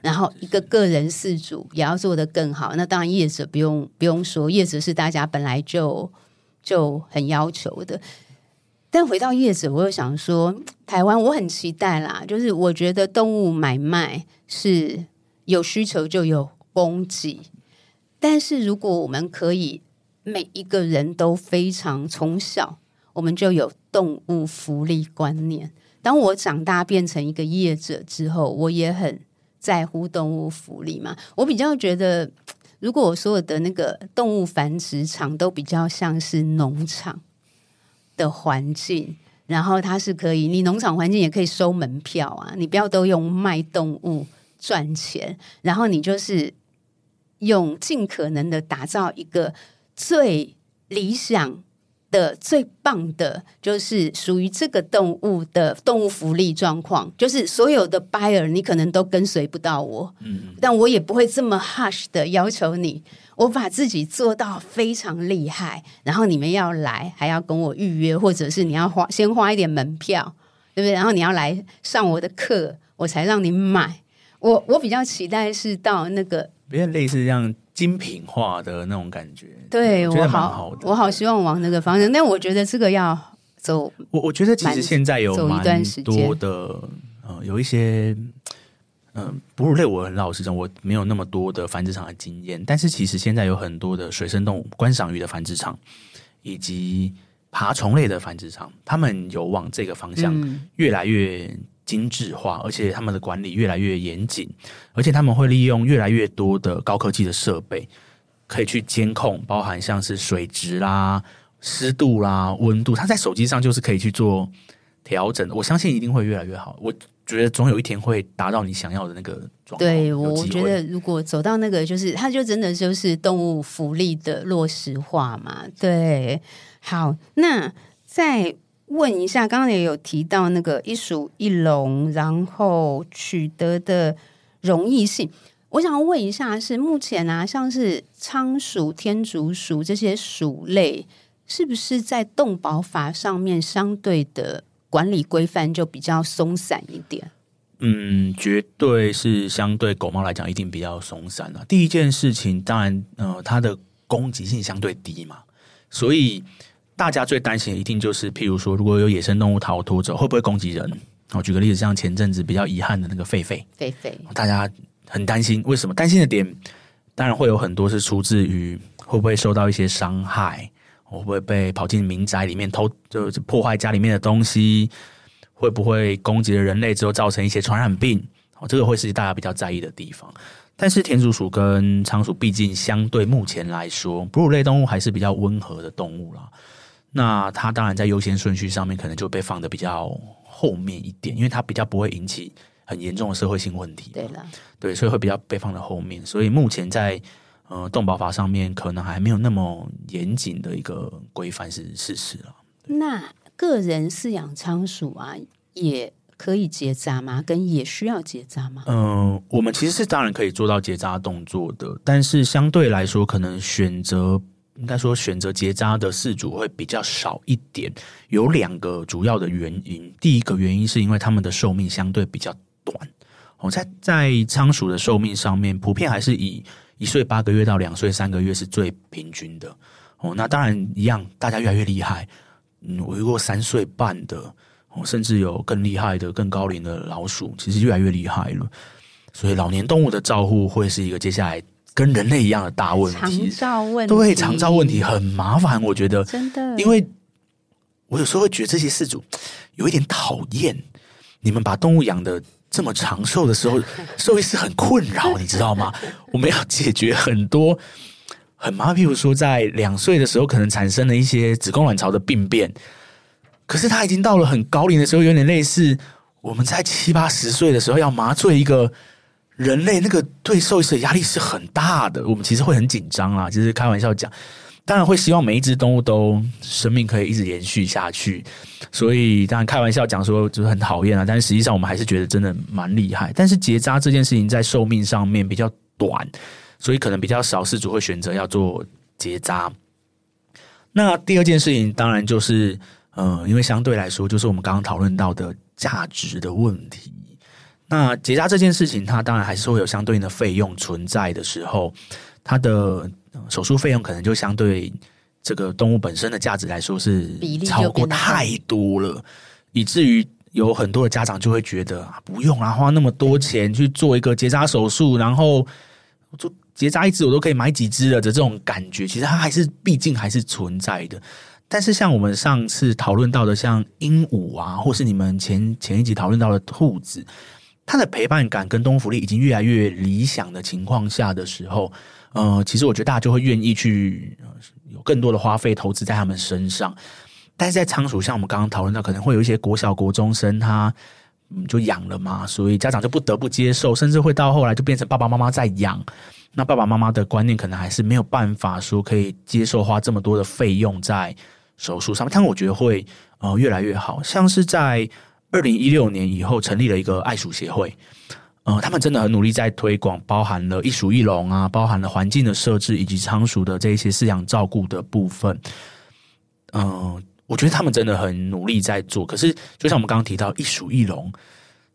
然后一个个人事主也要做得更好。那当然，业者不用不用说，业者是大家本来就就很要求的。但回到业者，我又想说，台湾我很期待啦。就是我觉得动物买卖是有需求就有供给，但是如果我们可以每一个人都非常从小，我们就有动物福利观念。当我长大变成一个业者之后，我也很在乎动物福利嘛。我比较觉得，如果我所有的那个动物繁殖场都比较像是农场。的环境，然后它是可以，你农场环境也可以收门票啊，你不要都用卖动物赚钱，然后你就是用尽可能的打造一个最理想的、最棒的，就是属于这个动物的动物福利状况，就是所有的 buyer 你可能都跟随不到我，嗯，但我也不会这么 hush 的要求你。我把自己做到非常厉害，然后你们要来，还要跟我预约，或者是你要花先花一点门票，对不对？然后你要来上我的课，我才让你买。我我比较期待是到那个，比较类似这样精品化的那种感觉。对，我，觉得蛮好的，我好希望往那个方向。但我觉得这个要走，我我觉得其实现在有蛮多的，呃，有一些。嗯，哺乳类我很老实讲，我没有那么多的繁殖场的经验。但是其实现在有很多的水生动物观赏鱼的繁殖场，以及爬虫类的繁殖场，他们有往这个方向越来越精致化，嗯、而且他们的管理越来越严谨，而且他们会利用越来越多的高科技的设备，可以去监控，包含像是水质啦、湿度啦、温度，它在手机上就是可以去做调整。我相信一定会越来越好。我。觉得总有一天会达到你想要的那个状态。对，我觉得如果走到那个，就是它就真的就是动物福利的落实化嘛。对，好，那在问一下，刚刚也有提到那个一鼠一龙，然后取得的容易性，我想问一下，是目前啊，像是仓鼠、天竺鼠这些鼠类，是不是在动保法上面相对的管理规范就比较松散一点？嗯，绝对是相对狗猫来讲，一定比较松散了。第一件事情，当然，呃，它的攻击性相对低嘛，所以。大家最担心的一定就是，譬如说，如果有野生动物逃脱者，会不会攻击人？我举个例子，像前阵子比较遗憾的那个狒狒，狒狒，大家很担心。为什么？担心？的点当然会有很多，是出自于会不会受到一些伤害，会不会被跑进民宅里面偷，就是破坏家里面的东西，会不会攻击了人类之后造成一些传染病？哦，这个会是大家比较在意的地方。但是田鼠鼠跟仓鼠，毕竟相对目前来说，哺乳类动物还是比较温和的动物啦。那它当然在优先顺序上面可能就被放的比较后面一点，因为它比较不会引起很严重的社会性问题。对了，对，所以会比较被放在后面。所以目前在呃动保法上面，可能还没有那么严谨的一个规范是事实了。那个人饲养仓鼠啊，也可以结扎吗？跟也需要结扎吗？嗯、呃，我们其实是当然可以做到结扎动作的，但是相对来说，可能选择。应该说，选择结扎的饲主会比较少一点，有两个主要的原因。第一个原因是因为他们的寿命相对比较短。哦，在在仓鼠的寿命上面，普遍还是以一岁八个月到两岁三个月是最平均的。哦，那当然一样，大家越来越厉害。嗯，我遇过三岁半的，哦，甚至有更厉害的、更高龄的老鼠，其实越来越厉害了。所以，老年动物的照护会是一个接下来。跟人类一样的大问题，长照问题，对，长照问题很麻烦，我觉得真的，因为我有时候会觉得这些事主有一点讨厌，你们把动物养的这么长寿的时候，兽医是很困扰，你知道吗？我们要解决很多很麻烦，譬如说在两岁的时候可能产生了一些子宫卵巢的病变，可是他已经到了很高龄的时候，有点类似我们在七八十岁的时候要麻醉一个。人类那个对兽医师的压力是很大的，我们其实会很紧张啊，就是开玩笑讲，当然会希望每一只动物都生命可以一直延续下去，所以当然开玩笑讲说就是很讨厌啊，但是实际上我们还是觉得真的蛮厉害。但是结扎这件事情在寿命上面比较短，所以可能比较少饲主会选择要做结扎。那第二件事情当然就是，嗯、因为相对来说就是我们刚刚讨论到的价值的问题。那结扎这件事情，它当然还是会有相对应的费用存在的时候，它的手术费用可能就相对这个动物本身的价值来说是超过太多了，以至于有很多的家长就会觉得不用啊，花那么多钱去做一个结扎手术，然后就结扎一只我都可以买几只了的这种感觉，其实它还是毕竟还是存在的。但是像我们上次讨论到的，像鹦鹉啊，或是你们前前一集讨论到的兔子。它的陪伴感跟动物福利已经越来越理想的情况下的时候，呃，其实我觉得大家就会愿意去有更多的花费投资在他们身上。但是在仓鼠，像我们刚刚讨论到，可能会有一些国小、国中生，他嗯就养了嘛，所以家长就不得不接受，甚至会到后来就变成爸爸妈妈在养。那爸爸妈妈的观念可能还是没有办法说可以接受花这么多的费用在手术上面，但我觉得会呃越来越好，像是在。二零一六年以后成立了一个爱鼠协会，呃，他们真的很努力在推广，包含了一鼠一笼啊，包含了环境的设置以及仓鼠的这一些饲养照顾的部分。嗯、我觉得他们真的很努力在做。可是，就像我们刚刚提到，一鼠一笼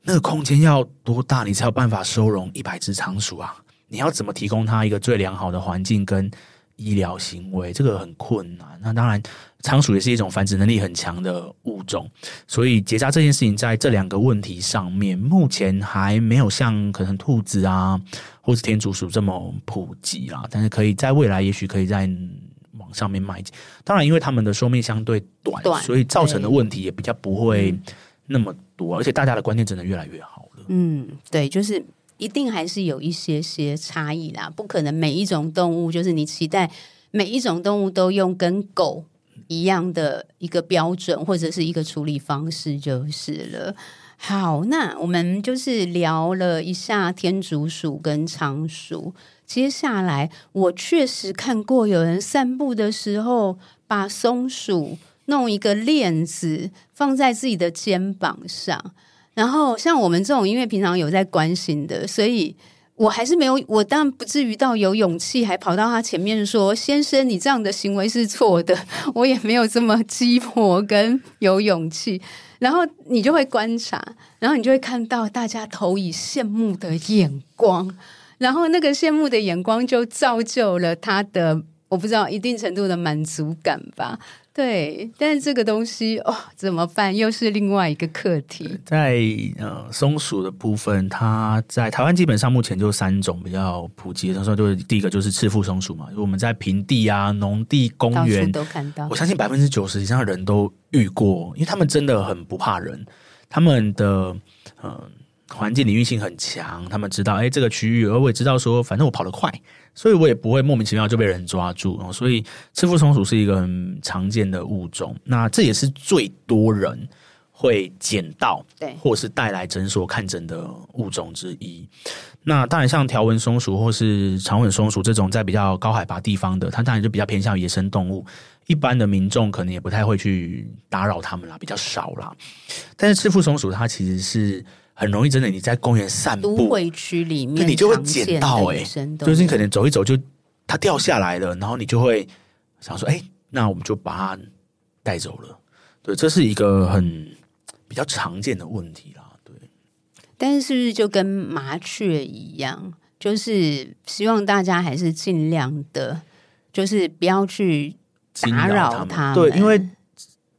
那个空间要多大，你才有办法收容一百只仓鼠啊？你要怎么提供它一个最良好的环境跟医疗行为？这个很困难。那当然。仓鼠也是一种繁殖能力很强的物种，所以结扎这件事情在这两个问题上面，目前还没有像可能兔子啊，或是天竺鼠这么普及啦。但是可以在未来，也许可以在网上面卖。当然，因为它们的寿命相对短，短，所以造成的问题也比较不会那么多。而且大家的观念真的越来越好了。嗯，对，就是一定还是有一些些差异啦。不可能每一种动物，就是你期待每一种动物都用跟狗。一样的一个标准或者是一个处理方式就是了。好，那我们就是聊了一下天竺鼠跟仓鼠。接下来，我确实看过有人散步的时候把松鼠弄一个链子放在自己的肩膀上。然后像我们这种，因为平常有在关心的，所以我还是没有，我当然不至于到有勇气还跑到他前面说：“先生，你这样的行为是错的。”我也没有这么鸡婆跟有勇气。然后你就会观察，然后你就会看到大家投以羡慕的眼光，然后那个羡慕的眼光就造就了他的，我不知道一定程度的满足感吧。对，但是这个东西哦，怎么办？又是另外一个课题。在呃松鼠的部分，它在台湾基本上目前就三种比较普及的，时候就是第一个就是赤腹松鼠嘛，我们在平地啊、农地、公园都看到。我相信百分之九十以上的人都遇过，因为他们真的很不怕人，他们的呃环境领域性很强，他们知道哎这个区域，而我也知道说，反正我跑得快。所以我也不会莫名其妙就被人抓住哦。所以赤腹松鼠是一个很常见的物种，那这也是最多人会捡到，对，或是带来诊所看诊的物种之一。那当然，像条纹松鼠或是长吻松鼠这种在比较高海拔地方的，它当然就比较偏向野生动物，一般的民众可能也不太会去打扰它们啦，比较少啦。但是赤腹松鼠它其实是。很容易，真的你在公园散步，都会区里面，你就会捡到哎、欸，就是你可能走一走就它掉下来了，然后你就会想说，哎、欸，那我们就把它带走了。对，这是一个很比较常见的问题啦。对，但是是不是就跟麻雀一样，就是希望大家还是尽量的，就是不要去打扰它。对，因为。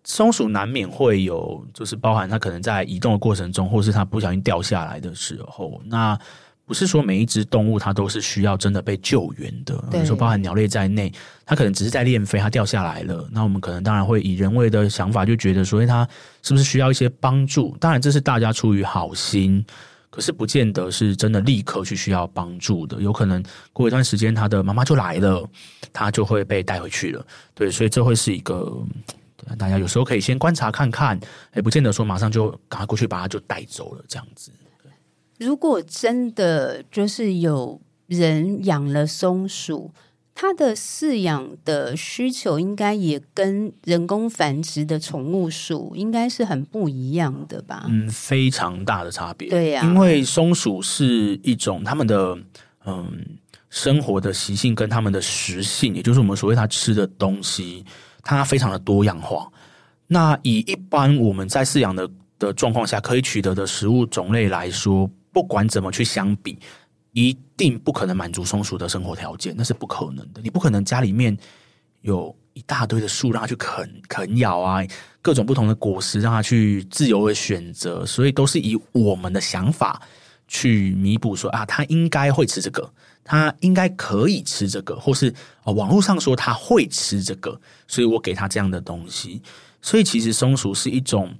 松鼠难免会有，就是包含它可能在移动的过程中，或是它不小心掉下来的时候，那不是说每一只动物它都是需要真的被救援的。比如说包含鸟类在内，它可能只是在练飞，它掉下来了，那我们可能当然会以人为的想法就觉得说，它是不是需要一些帮助？当然这是大家出于好心，可是不见得是真的立刻去需要帮助的，有可能过一段时间它的妈妈就来了，它就会被带回去了。对，所以这会是一个。大家有时候可以先观察看看，也不见得说马上就赶快过去把它就带走了这样子。如果真的就是有人养了松鼠，它的饲养的需求应该也跟人工繁殖的宠物鼠应该是很不一样的吧？嗯，非常大的差别。对呀，因为松鼠是一种它们的嗯生活的习性跟它们的食性，也就是我们所谓它吃的东西。它非常的多样化。那以一般我们在饲养的的状况下可以取得的食物种类来说，不管怎么去相比，一定不可能满足松鼠的生活条件，那是不可能的。你不可能家里面有一大堆的树让它去啃啃咬啊，各种不同的果实让它去自由的选择，所以都是以我们的想法去弥补说啊，它应该会吃这个。他应该可以吃这个，或是呃网络上说他会吃这个，所以我给他这样的东西。所以其实松鼠是一种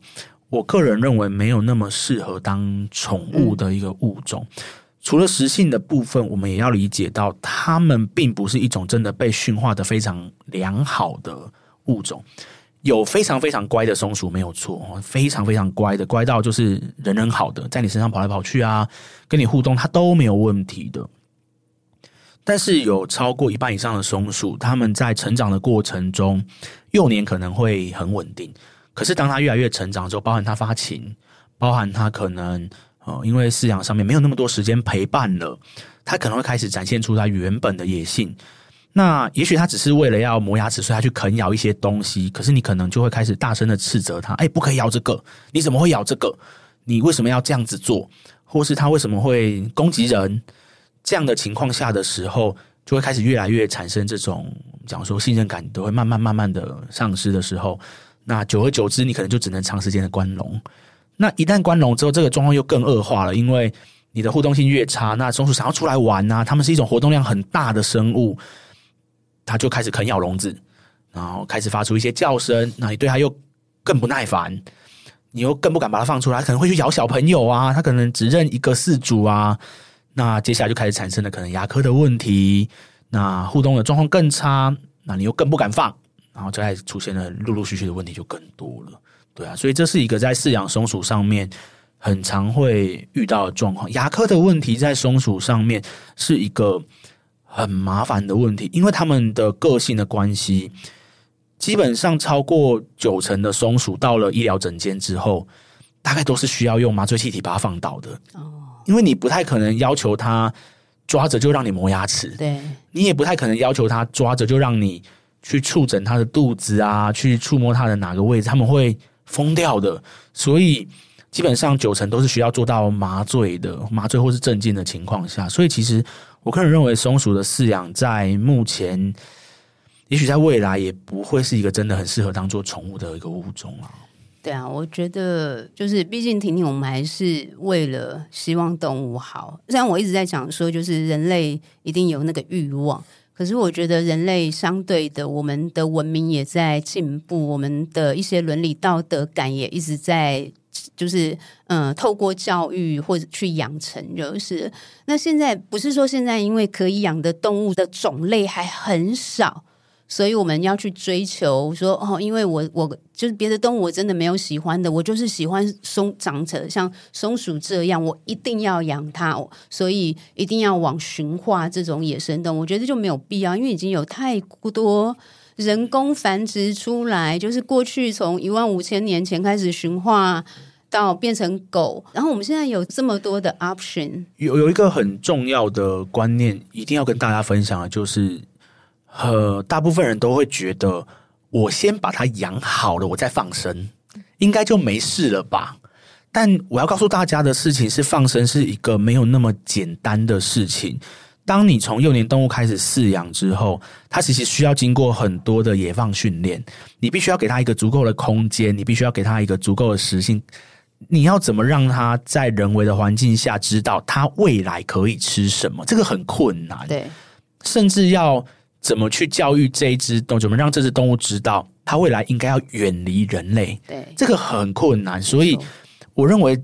我个人认为没有那么适合当宠物的一个物种。除了食性的部分，我们也要理解到，它们并不是一种真的被驯化的非常良好的物种。有非常非常乖的松鼠没有错，非常非常乖的，乖到就是人人好的，在你身上跑来跑去啊，跟你互动，它都没有问题的。但是有超过一半以上的松鼠，它们在成长的过程中，幼年可能会很稳定。可是当它越来越成长之后，包含它发情，包含它可能呃，因为饲养上面没有那么多时间陪伴了，它可能会开始展现出它原本的野性。那也许它只是为了要磨牙齿，所以它去啃咬一些东西。可是你可能就会开始大声的斥责它：“哎，不可以咬这个！你怎么会咬这个？你为什么要这样子做？或是它为什么会攻击人？”这样的情况下的时候，就会开始越来越产生这种，讲说信任感都会慢慢慢慢的丧失的时候，那久而久之，你可能就只能长时间的关笼。那一旦关笼之后，这个状况又更恶化了，因为你的互动性越差，那松鼠想要出来玩啊，它们是一种活动量很大的生物，它就开始啃咬笼子，然后开始发出一些叫声，那你对它又更不耐烦，你又更不敢把它放出来，可能会去咬小朋友啊，它可能只认一个饲主啊。那接下来就开始产生了可能牙科的问题，那互动的状况更差，那你又更不敢放，然后就开始出现了陆陆续续的问题就更多了，对啊，所以这是一个在饲养松鼠上面很常会遇到的状况。牙科的问题在松鼠上面是一个很麻烦的问题，因为他们的个性的关系，基本上超过九成的松鼠到了医疗诊间之后，大概都是需要用麻醉气体把它放倒的。因为你不太可能要求它抓着就让你磨牙齿，对，你也不太可能要求它抓着就让你去触诊它的肚子啊，去触摸它的哪个位置，他们会疯掉的。所以基本上九成都是需要做到麻醉的，麻醉或是镇静的情况下。所以其实我个人认为，松鼠的饲养在目前。也许在未来也不会是一个真的很适合当做宠物的一个物种啊。对啊，我觉得就是，毕竟婷婷，我们还是为了希望动物好。虽然我一直在讲说，就是人类一定有那个欲望，可是我觉得人类相对的，我们的文明也在进步，我们的一些伦理道德感也一直在，就是嗯，透过教育或者去养成，就是那现在不是说现在因为可以养的动物的种类还很少。所以我们要去追求说哦，因为我我就是别的动物我真的没有喜欢的，我就是喜欢松长成像松鼠这样，我一定要养它，所以一定要往驯化这种野生动物，我觉得就没有必要，因为已经有太多人工繁殖出来，就是过去从一万五千年前开始驯化到变成狗，然后我们现在有这么多的 option，有有一个很重要的观念一定要跟大家分享的，就是。呃，大部分人都会觉得，我先把它养好了，我再放生，应该就没事了吧？但我要告诉大家的事情是，放生是一个没有那么简单的事情。当你从幼年动物开始饲养之后，它其实需要经过很多的野放训练，你必须要给它一个足够的空间，你必须要给它一个足够的食性。你要怎么让它在人为的环境下知道它未来可以吃什么？这个很困难，对，甚至要。怎么去教育这一只动物？怎么让这只动物知道它未来应该要远离人类？对，这个很困难。所以，我认为，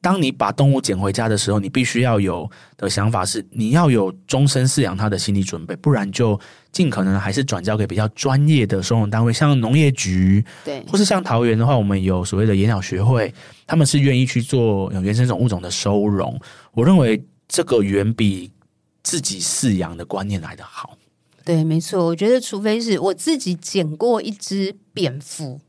当你把动物捡回家的时候，你必须要有的想法是，你要有终身饲养它的心理准备，不然就尽可能还是转交给比较专业的收容单位，像农业局，对，或是像桃园的话，我们有所谓的野鸟学会，他们是愿意去做原生种物种的收容。我认为这个远比自己饲养的观念来的好。对，没错。我觉得，除非是我自己捡过一只蝙蝠，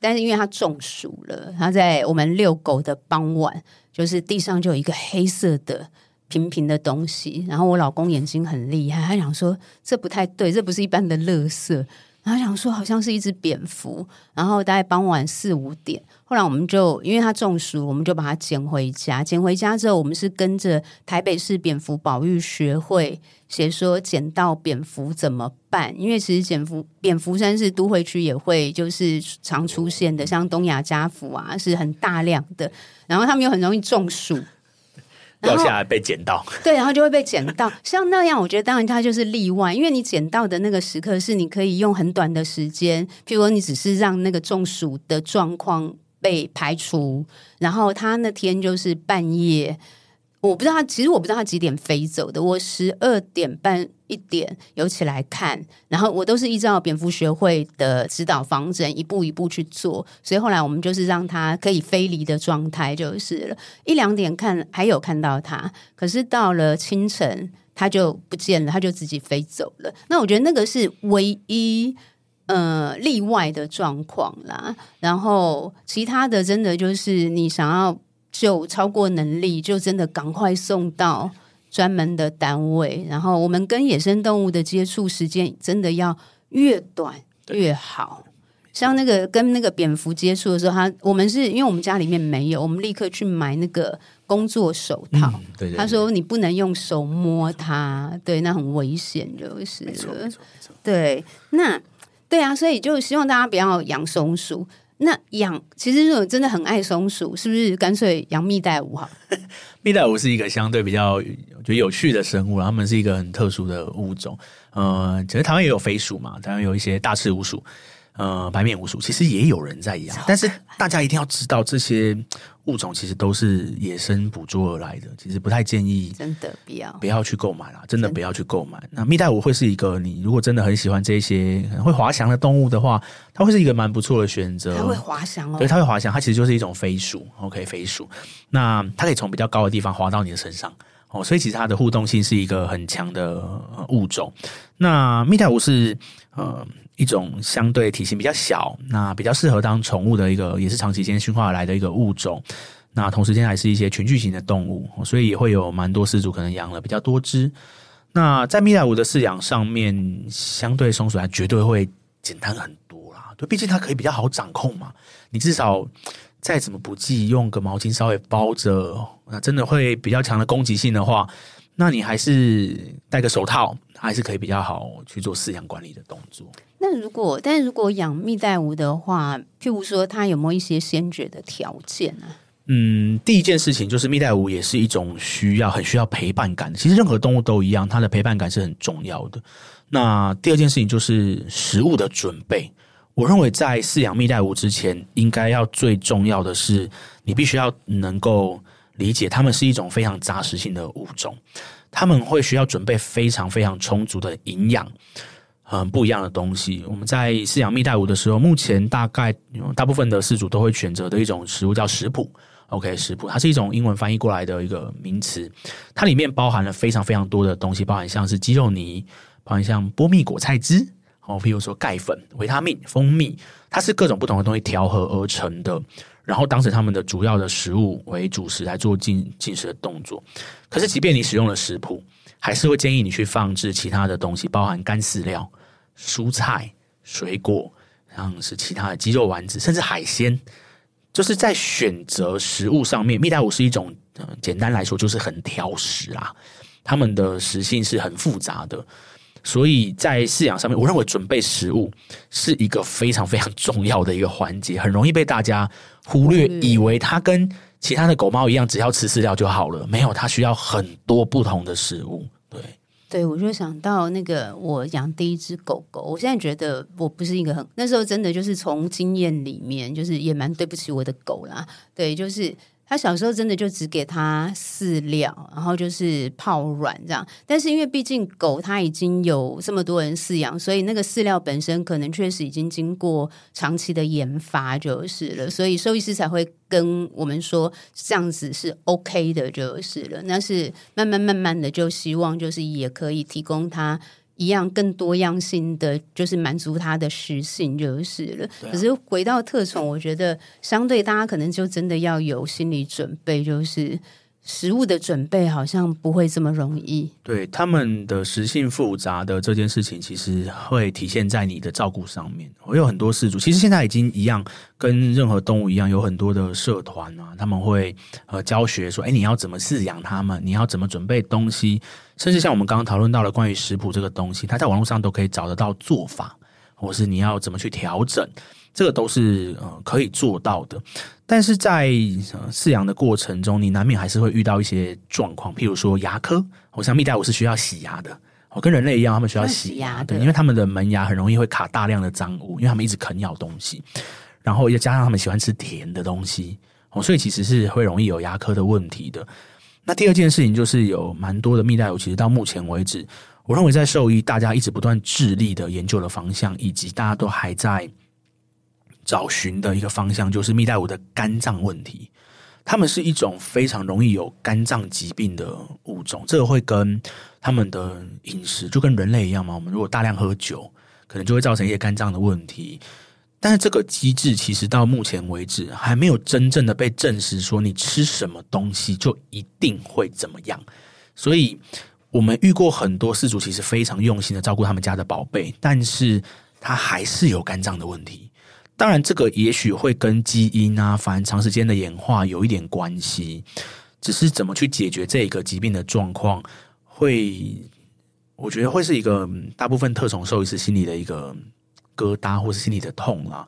但是因为它中暑了，它在我们遛狗的傍晚，就是地上就有一个黑色的平平的东西。然后我老公眼睛很厉害，他想说这不太对，这不是一般的垃圾。然后想说好像是一只蝙蝠。然后大概傍晚四五点。后来我们就因为它中暑，我们就把它捡回家。捡回家之后，我们是跟着台北市蝙蝠保育学会写说捡到蝙蝠怎么办？因为其实蝙蝠蝙蝠山是都会区也会就是常出现的，像东亚家蝠啊是很大量的，然后他们又很容易中暑，掉下来被捡到。对，然后就会被捡到。像那样，我觉得当然它就是例外，因为你捡到的那个时刻是你可以用很短的时间，譬如说你只是让那个中暑的状况。被排除，然后他那天就是半夜，我不知道他，其实我不知道他几点飞走的。我十二点半一点有起来看，然后我都是依照蝙蝠学会的指导方针一步一步去做，所以后来我们就是让他可以飞离的状态就是了。一两点看还有看到他，可是到了清晨他就不见了，他就自己飞走了。那我觉得那个是唯一。呃，例外的状况啦，然后其他的真的就是你想要救超过能力，就真的赶快送到专门的单位。然后我们跟野生动物的接触时间真的要越短越好。像那个跟那个蝙蝠接触的时候，他我们是因为我们家里面没有，我们立刻去买那个工作手套。嗯、对对对，他说你不能用手摸它，对，那很危险，就是对，那。对啊，所以就希望大家不要养松鼠。那养其实如果真的很爱松鼠，是不是干脆养蜜袋鼯好？蜜袋鼯是一个相对比较我觉得有趣的生物，它们是一个很特殊的物种。呃，其实台湾也有飞鼠嘛，台湾有一些大赤鼯鼠。呃，白面鼯鼠其实也有人在养，但是大家一定要知道，这些物种其实都是野生捕捉而来的，其实不太建议，真的不要不要去购买啦，真的不要去购买。那蜜袋鼯会是一个，你如果真的很喜欢这些会滑翔的动物的话，它会是一个蛮不错的选择。它会滑翔哦，对，它会滑翔，它其实就是一种飞鼠，OK，飞鼠。那它可以从比较高的地方滑到你的身上。哦，所以其实它的互动性是一个很强的物种。那蜜袋鼯是呃一种相对体型比较小，那比较适合当宠物的一个，也是长期间驯化而来的一个物种。那同时间还是一些群聚型的动物，所以也会有蛮多饲主可能养了比较多只。那在蜜袋鼯的饲养上面，相对松鼠来绝对会简单很多啦。对，毕竟它可以比较好掌控嘛。你至少再怎么不济，用个毛巾稍微包着，那真的会比较强的攻击性的话，那你还是戴个手套，还是可以比较好去做饲养管理的动作。那如果，但如果养蜜袋鼯的话，譬如说，它有没有一些先决的条件呢？嗯，第一件事情就是蜜袋鼯也是一种需要很需要陪伴感。其实任何动物都一样，它的陪伴感是很重要的。那第二件事情就是食物的准备。我认为在饲养蜜袋鼯之前，应该要最重要的是，你必须要能够理解它们是一种非常杂食性的物种，它们会需要准备非常非常充足的营养。很不一样的东西。我们在饲养蜜袋鼯的时候，目前大概大部分的饲主都会选择的一种食物叫食谱。OK，食谱它是一种英文翻译过来的一个名词，它里面包含了非常非常多的东西，包含像是鸡肉泥，包含像波蜜果菜汁，哦，譬如说钙粉、维他命、蜂蜜，它是各种不同的东西调和而成的，然后当成他们的主要的食物为主食来做进进食的动作。可是，即便你使用了食谱，还是会建议你去放置其他的东西，包含干饲料。蔬菜、水果，像是其他的鸡肉丸子，甚至海鲜，就是在选择食物上面，蜜袋鼯是一种，呃，简单来说就是很挑食啊。它们的食性是很复杂的，所以在饲养上面，我认为准备食物是一个非常非常重要的一个环节，很容易被大家忽略，以为它跟其他的狗猫一样，只要吃饲料就好了。没有，它需要很多不同的食物。对。对，我就想到那个我养第一只狗狗，我现在觉得我不是一个很，那时候真的就是从经验里面，就是也蛮对不起我的狗啦。对，就是。他小时候真的就只给他饲料，然后就是泡软这样。但是因为毕竟狗它已经有这么多人饲养，所以那个饲料本身可能确实已经经过长期的研发就是了。所以兽医师才会跟我们说这样子是 OK 的就是了。那是慢慢慢慢的就希望就是也可以提供他。一样更多样性的，就是满足他的实性就是了。啊、可是回到特宠，我觉得相对大家可能就真的要有心理准备，就是。食物的准备好像不会这么容易。对，他们的食性复杂的这件事情，其实会体现在你的照顾上面。我有很多饲主，其实现在已经一样，跟任何动物一样，有很多的社团啊，他们会呃教学说，哎，你要怎么饲养它们，你要怎么准备东西，甚至像我们刚刚讨论到了关于食谱这个东西，它在网络上都可以找得到做法，或是你要怎么去调整。这个都是呃可以做到的，但是在呃饲养的过程中，你难免还是会遇到一些状况，譬如说牙科，我像蜜袋鼯是需要洗牙的，我跟人类一样，他们需要洗牙，对，因为他们的门牙很容易会卡大量的脏物，因为他们一直啃咬东西，然后又加上他们喜欢吃甜的东西，哦，所以其实是会容易有牙科的问题的。那第二件事情就是有蛮多的蜜袋鼯，其实到目前为止，我认为在兽医大家一直不断致力的研究的方向，以及大家都还在。找寻的一个方向就是蜜袋鼯的肝脏问题，它们是一种非常容易有肝脏疾病的物种，这个会跟他们的饮食就跟人类一样嘛。我们如果大量喝酒，可能就会造成一些肝脏的问题。但是这个机制其实到目前为止还没有真正的被证实，说你吃什么东西就一定会怎么样。所以我们遇过很多饲主，其实非常用心的照顾他们家的宝贝，但是他还是有肝脏的问题。当然，这个也许会跟基因啊，反正长时间的演化有一点关系。只是怎么去解决这个疾病的状况，会我觉得会是一个大部分特宠兽医师心里的一个疙瘩，或是心里的痛啦。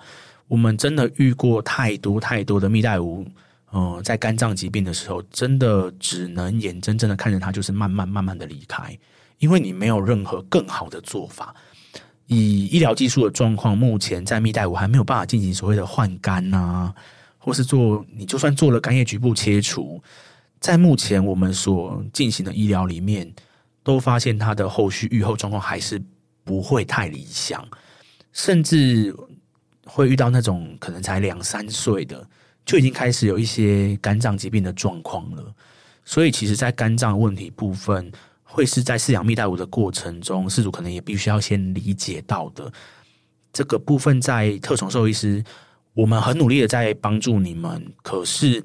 我们真的遇过太多太多的蜜袋鼯，呃，在肝脏疾病的时候，真的只能眼睁睁的看着它，就是慢慢慢慢的离开，因为你没有任何更好的做法。以医疗技术的状况，目前在蜜袋鼯还没有办法进行所谓的换肝啊，或是做你就算做了肝叶局部切除，在目前我们所进行的医疗里面，都发现它的后续预后状况还是不会太理想，甚至会遇到那种可能才两三岁的就已经开始有一些肝脏疾病的状况了。所以，其实，在肝脏问题部分，会是在饲养蜜袋鼯的过程中，饲主可能也必须要先理解到的。这个部分在特宠兽医师，我们很努力的在帮助你们，可是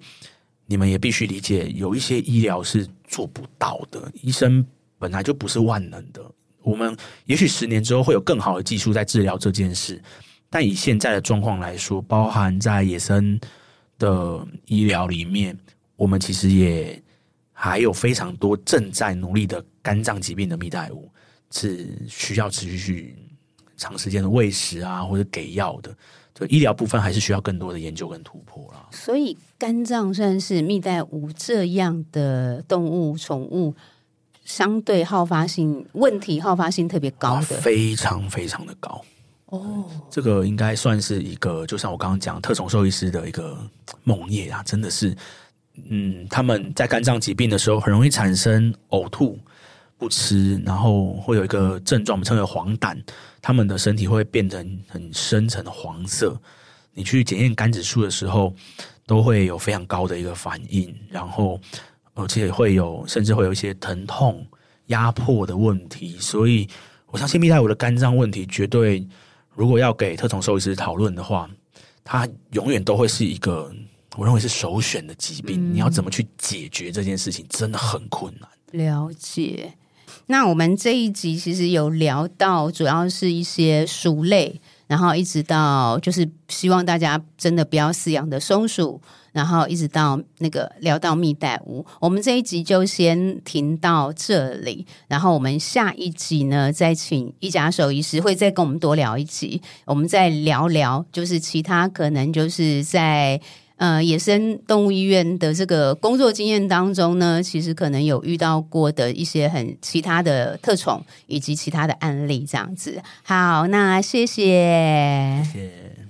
你们也必须理解，有一些医疗是做不到的。医生本来就不是万能的，我们也许十年之后会有更好的技术在治疗这件事，但以现在的状况来说，包含在野生的医疗里面，我们其实也还有非常多正在努力的肝脏疾病的蜜袋鼯。是需要持续去长时间的喂食啊，或者给药的。就医疗部分还是需要更多的研究跟突破啦。所以肝脏算是蜜袋鼯这样的动物宠物，相对好发性问题好发性特别高的，非常非常的高哦。这个应该算是一个，就像我刚刚讲特种兽医师的一个梦魇啊，真的是，嗯，他们在肝脏疾病的时候很容易产生呕吐。不吃，然后会有一个症状，我们称为黄疸，他们的身体会变成很深层的黄色。你去检验肝指数的时候，都会有非常高的一个反应，然后而且会有甚至会有一些疼痛、压迫的问题。所以，我相信蜜袋鼯的肝脏问题，绝对如果要给特种兽医师讨论的话，它永远都会是一个我认为是首选的疾病。嗯。你要怎么去解决这件事情，真的很困难。了解。那我们这一集其实有聊到，主要是一些鼠类，然后一直到就是希望大家真的不要饲养的松鼠，然后一直到那个聊到蜜袋鼯。我们这一集就先停到这里，然后我们下一集呢，再请一甲兽医师会再跟我们多聊一集，我们再聊聊就是其他可能就是在。呃，野生动物医院的这个工作经验当中呢，其实可能有遇到过的一些很其他的特宠以及其他的案例，这样子。好，那谢谢。谢谢。